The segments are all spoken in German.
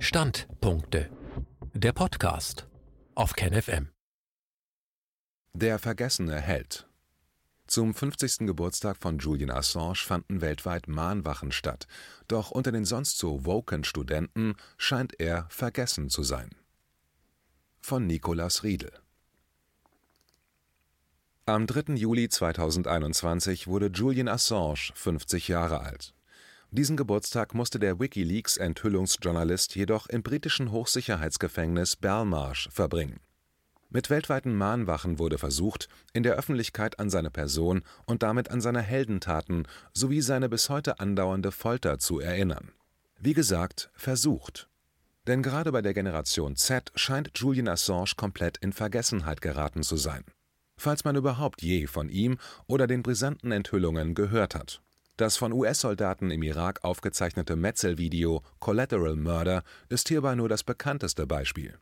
Standpunkte. Der Podcast auf KenFM. Der vergessene Held. Zum 50. Geburtstag von Julian Assange fanden weltweit Mahnwachen statt, doch unter den sonst so woken Studenten scheint er vergessen zu sein. Von Nicolas Riedel. Am 3. Juli 2021 wurde Julian Assange 50 Jahre alt. Diesen Geburtstag musste der WikiLeaks-Enthüllungsjournalist jedoch im britischen Hochsicherheitsgefängnis Belmarsh verbringen. Mit weltweiten Mahnwachen wurde versucht, in der Öffentlichkeit an seine Person und damit an seine Heldentaten sowie seine bis heute andauernde Folter zu erinnern. Wie gesagt, versucht. Denn gerade bei der Generation Z scheint Julian Assange komplett in Vergessenheit geraten zu sein. Falls man überhaupt je von ihm oder den brisanten Enthüllungen gehört hat. Das von US-Soldaten im Irak aufgezeichnete Metzelvideo Collateral Murder ist hierbei nur das bekannteste Beispiel.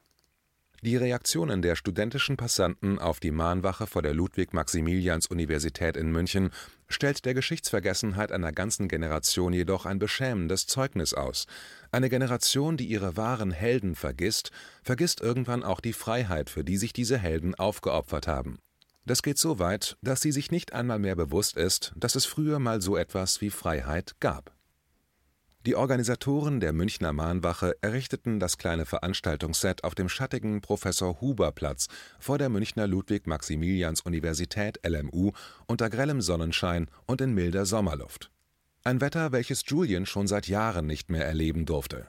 Die Reaktionen der studentischen Passanten auf die Mahnwache vor der Ludwig-Maximilians-Universität in München stellt der Geschichtsvergessenheit einer ganzen Generation jedoch ein beschämendes Zeugnis aus. Eine Generation, die ihre wahren Helden vergisst, vergisst irgendwann auch die Freiheit, für die sich diese Helden aufgeopfert haben. Das geht so weit, dass sie sich nicht einmal mehr bewusst ist, dass es früher mal so etwas wie Freiheit gab. Die Organisatoren der Münchner Mahnwache errichteten das kleine Veranstaltungsset auf dem schattigen Professor-Huber-Platz vor der Münchner Ludwig-Maximilians-Universität (LMU) unter grellem Sonnenschein und in milder Sommerluft. Ein Wetter, welches Julian schon seit Jahren nicht mehr erleben durfte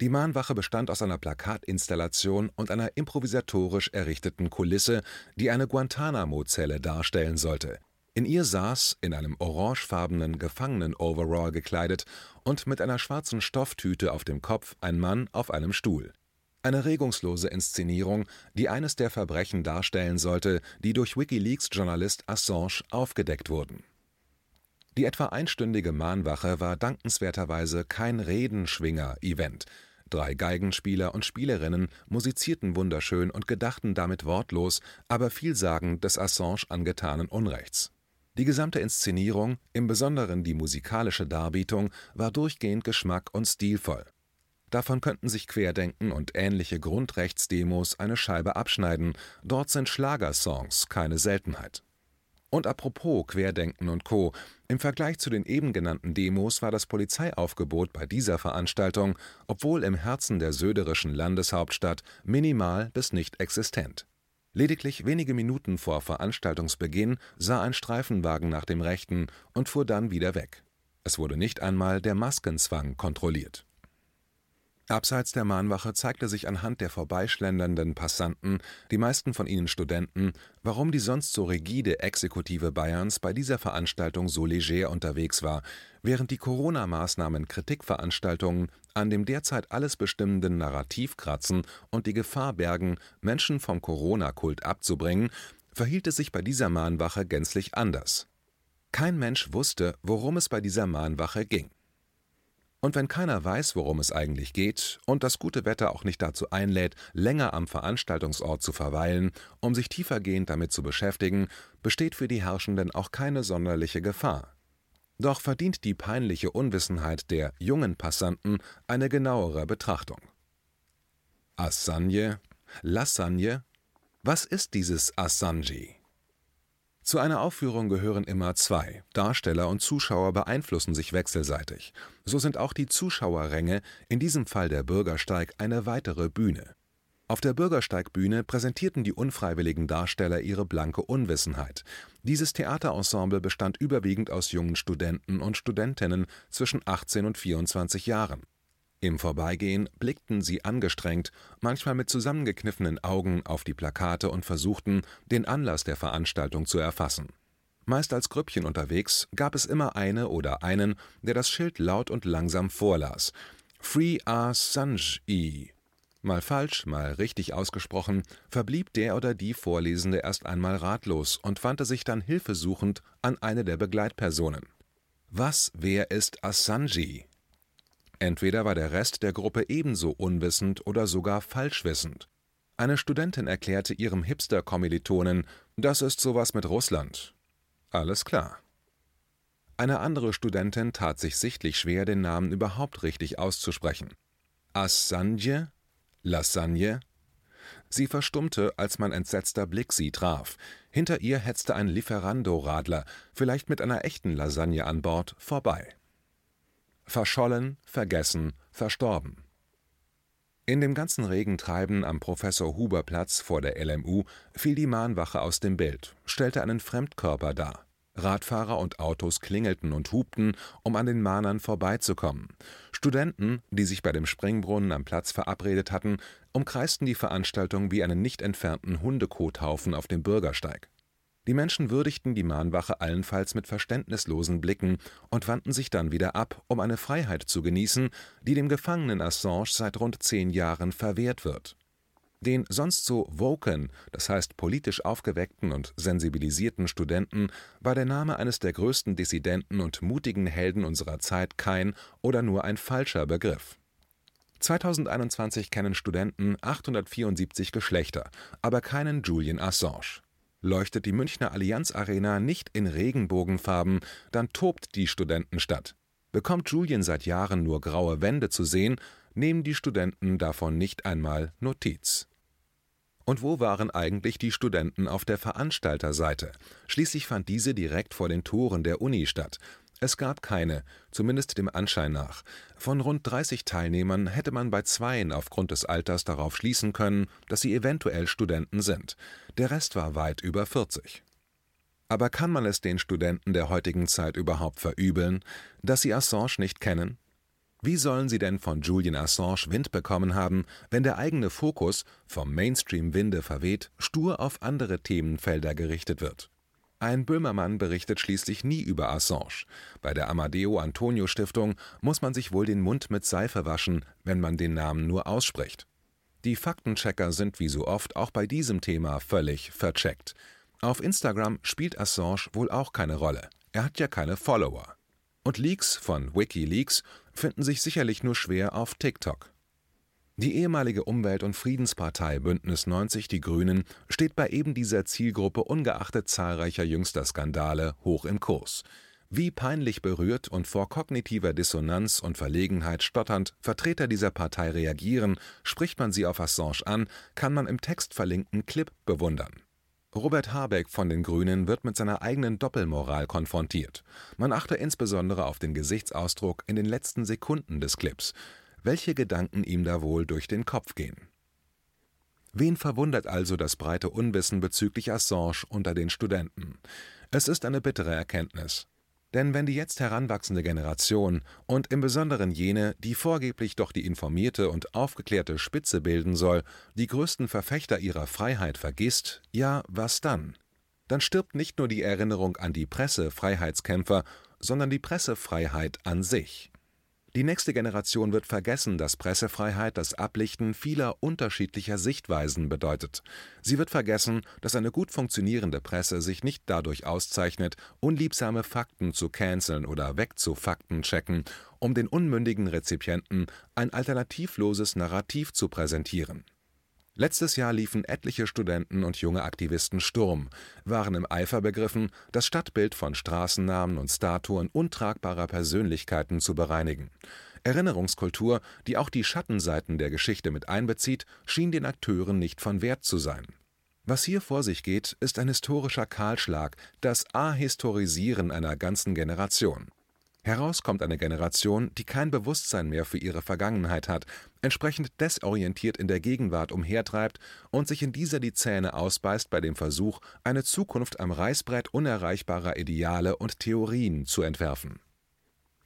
die Mahnwache bestand aus einer Plakatinstallation und einer improvisatorisch errichteten Kulisse, die eine Guantanamo-Zelle darstellen sollte. In ihr saß, in einem orangefarbenen Gefangenen-Overall gekleidet und mit einer schwarzen Stofftüte auf dem Kopf, ein Mann auf einem Stuhl. Eine regungslose Inszenierung, die eines der Verbrechen darstellen sollte, die durch WikiLeaks-Journalist Assange aufgedeckt wurden die etwa einstündige Mahnwache war dankenswerterweise kein Redenschwinger-Event. Drei Geigenspieler und Spielerinnen musizierten wunderschön und gedachten damit wortlos, aber vielsagend des Assange angetanen Unrechts. Die gesamte Inszenierung, im Besonderen die musikalische Darbietung, war durchgehend Geschmack und stilvoll. Davon könnten sich Querdenken und ähnliche Grundrechtsdemos eine Scheibe abschneiden, dort sind Schlagersongs keine Seltenheit. Und apropos Querdenken und Co. Im Vergleich zu den eben genannten Demos war das Polizeiaufgebot bei dieser Veranstaltung, obwohl im Herzen der söderischen Landeshauptstadt, minimal bis nicht existent. Lediglich wenige Minuten vor Veranstaltungsbeginn sah ein Streifenwagen nach dem Rechten und fuhr dann wieder weg. Es wurde nicht einmal der Maskenzwang kontrolliert Abseits der Mahnwache zeigte sich anhand der vorbeischlendernden Passanten, die meisten von ihnen Studenten, warum die sonst so rigide Exekutive Bayerns bei dieser Veranstaltung so leger unterwegs war, während die Corona-Maßnahmen Kritikveranstaltungen an dem derzeit alles bestimmenden Narrativ kratzen und die Gefahr bergen, Menschen vom Corona-Kult abzubringen, verhielt es sich bei dieser Mahnwache gänzlich anders. Kein Mensch wusste, worum es bei dieser Mahnwache ging. Und wenn keiner weiß, worum es eigentlich geht und das gute Wetter auch nicht dazu einlädt, länger am Veranstaltungsort zu verweilen, um sich tiefergehend damit zu beschäftigen, besteht für die Herrschenden auch keine sonderliche Gefahr. Doch verdient die peinliche Unwissenheit der jungen Passanten eine genauere Betrachtung. Assange? Lassagne? Was ist dieses Assange? Zu einer Aufführung gehören immer zwei. Darsteller und Zuschauer beeinflussen sich wechselseitig. So sind auch die Zuschauerränge, in diesem Fall der Bürgersteig, eine weitere Bühne. Auf der Bürgersteigbühne präsentierten die unfreiwilligen Darsteller ihre blanke Unwissenheit. Dieses Theaterensemble bestand überwiegend aus jungen Studenten und Studentinnen zwischen 18 und 24 Jahren. Im Vorbeigehen blickten sie angestrengt, manchmal mit zusammengekniffenen Augen auf die Plakate und versuchten, den Anlass der Veranstaltung zu erfassen. Meist als Grüppchen unterwegs gab es immer eine oder einen, der das Schild laut und langsam vorlas. Free Assange. Mal falsch, mal richtig ausgesprochen, verblieb der oder die Vorlesende erst einmal ratlos und wandte sich dann hilfesuchend an eine der Begleitpersonen. Was, wer ist Assange? Entweder war der Rest der Gruppe ebenso unwissend oder sogar falschwissend. Eine Studentin erklärte ihrem Hipster-Kommilitonen, das ist sowas mit Russland. Alles klar. Eine andere Studentin tat sich sichtlich schwer, den Namen überhaupt richtig auszusprechen. Assange? Lasagne? Sie verstummte, als mein entsetzter Blick sie traf. Hinter ihr hetzte ein Lieferando-Radler, vielleicht mit einer echten Lasagne an Bord, vorbei. Verschollen, vergessen, verstorben. In dem ganzen Regentreiben am Professor-Huber-Platz vor der LMU fiel die Mahnwache aus dem Bild, stellte einen Fremdkörper dar. Radfahrer und Autos klingelten und hupten, um an den Mahnern vorbeizukommen. Studenten, die sich bei dem Springbrunnen am Platz verabredet hatten, umkreisten die Veranstaltung wie einen nicht entfernten Hundekothaufen auf dem Bürgersteig. Die Menschen würdigten die Mahnwache allenfalls mit verständnislosen Blicken und wandten sich dann wieder ab, um eine Freiheit zu genießen, die dem Gefangenen Assange seit rund zehn Jahren verwehrt wird. Den sonst so woken, das heißt politisch aufgeweckten und sensibilisierten Studenten war der Name eines der größten Dissidenten und mutigen Helden unserer Zeit kein oder nur ein falscher Begriff. 2021 kennen Studenten 874 Geschlechter, aber keinen Julian Assange. Leuchtet die Münchner Allianz Arena nicht in Regenbogenfarben, dann tobt die Studentenstadt. Bekommt Julian seit Jahren nur graue Wände zu sehen, nehmen die Studenten davon nicht einmal Notiz. Und wo waren eigentlich die Studenten auf der Veranstalterseite? Schließlich fand diese direkt vor den Toren der Uni statt. Es gab keine, zumindest dem Anschein nach. Von rund 30 Teilnehmern hätte man bei zweien aufgrund des Alters darauf schließen können, dass sie eventuell Studenten sind. Der Rest war weit über 40. Aber kann man es den Studenten der heutigen Zeit überhaupt verübeln, dass sie Assange nicht kennen? Wie sollen sie denn von Julian Assange Wind bekommen haben, wenn der eigene Fokus, vom Mainstream-Winde verweht, stur auf andere Themenfelder gerichtet wird? Ein Böhmermann berichtet schließlich nie über Assange. Bei der Amadeo Antonio Stiftung muss man sich wohl den Mund mit Seife waschen, wenn man den Namen nur ausspricht. Die Faktenchecker sind wie so oft auch bei diesem Thema völlig vercheckt. Auf Instagram spielt Assange wohl auch keine Rolle. Er hat ja keine Follower. Und Leaks von Wikileaks finden sich sicherlich nur schwer auf TikTok. Die ehemalige Umwelt- und Friedenspartei Bündnis 90 Die Grünen steht bei eben dieser Zielgruppe ungeachtet zahlreicher jüngster Skandale hoch im Kurs. Wie peinlich berührt und vor kognitiver Dissonanz und Verlegenheit stotternd Vertreter dieser Partei reagieren, spricht man sie auf Assange an, kann man im Text verlinkten Clip bewundern. Robert Habeck von den Grünen wird mit seiner eigenen Doppelmoral konfrontiert. Man achte insbesondere auf den Gesichtsausdruck in den letzten Sekunden des Clips welche Gedanken ihm da wohl durch den Kopf gehen. Wen verwundert also das breite Unwissen bezüglich Assange unter den Studenten? Es ist eine bittere Erkenntnis. Denn wenn die jetzt heranwachsende Generation und im Besonderen jene, die vorgeblich doch die informierte und aufgeklärte Spitze bilden soll, die größten Verfechter ihrer Freiheit vergisst, ja, was dann? Dann stirbt nicht nur die Erinnerung an die Pressefreiheitskämpfer, sondern die Pressefreiheit an sich. Die nächste Generation wird vergessen, dass Pressefreiheit das Ablichten vieler unterschiedlicher Sichtweisen bedeutet. Sie wird vergessen, dass eine gut funktionierende Presse sich nicht dadurch auszeichnet, unliebsame Fakten zu canceln oder wegzufaktenchecken, um den unmündigen Rezipienten ein alternativloses Narrativ zu präsentieren Letztes Jahr liefen etliche Studenten und junge Aktivisten Sturm, waren im Eifer begriffen, das Stadtbild von Straßennamen und Statuen untragbarer Persönlichkeiten zu bereinigen. Erinnerungskultur, die auch die Schattenseiten der Geschichte mit einbezieht, schien den Akteuren nicht von Wert zu sein. Was hier vor sich geht, ist ein historischer Kahlschlag, das Ahistorisieren einer ganzen Generation. Heraus kommt eine Generation, die kein Bewusstsein mehr für ihre Vergangenheit hat, entsprechend desorientiert in der Gegenwart umhertreibt und sich in dieser die Zähne ausbeißt bei dem Versuch, eine Zukunft am Reißbrett unerreichbarer Ideale und Theorien zu entwerfen.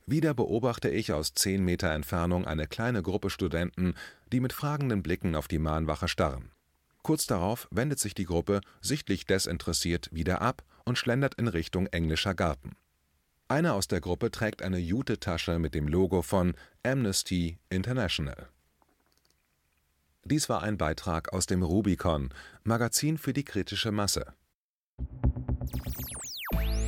Wieder beobachte ich aus zehn Meter Entfernung eine kleine Gruppe Studenten, die mit fragenden Blicken auf die Mahnwache starren. Kurz darauf wendet sich die Gruppe, sichtlich desinteressiert, wieder ab und schlendert in Richtung englischer Garten. Einer aus der Gruppe trägt eine Jute-Tasche mit dem Logo von Amnesty International. Dies war ein Beitrag aus dem Rubicon, Magazin für die kritische Masse.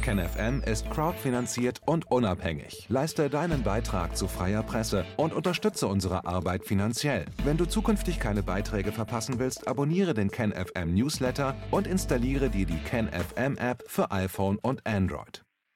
KenFM ist crowdfinanziert und unabhängig. Leiste deinen Beitrag zu freier Presse und unterstütze unsere Arbeit finanziell. Wenn du zukünftig keine Beiträge verpassen willst, abonniere den KenFM Newsletter und installiere dir die KenFM App für iPhone und Android.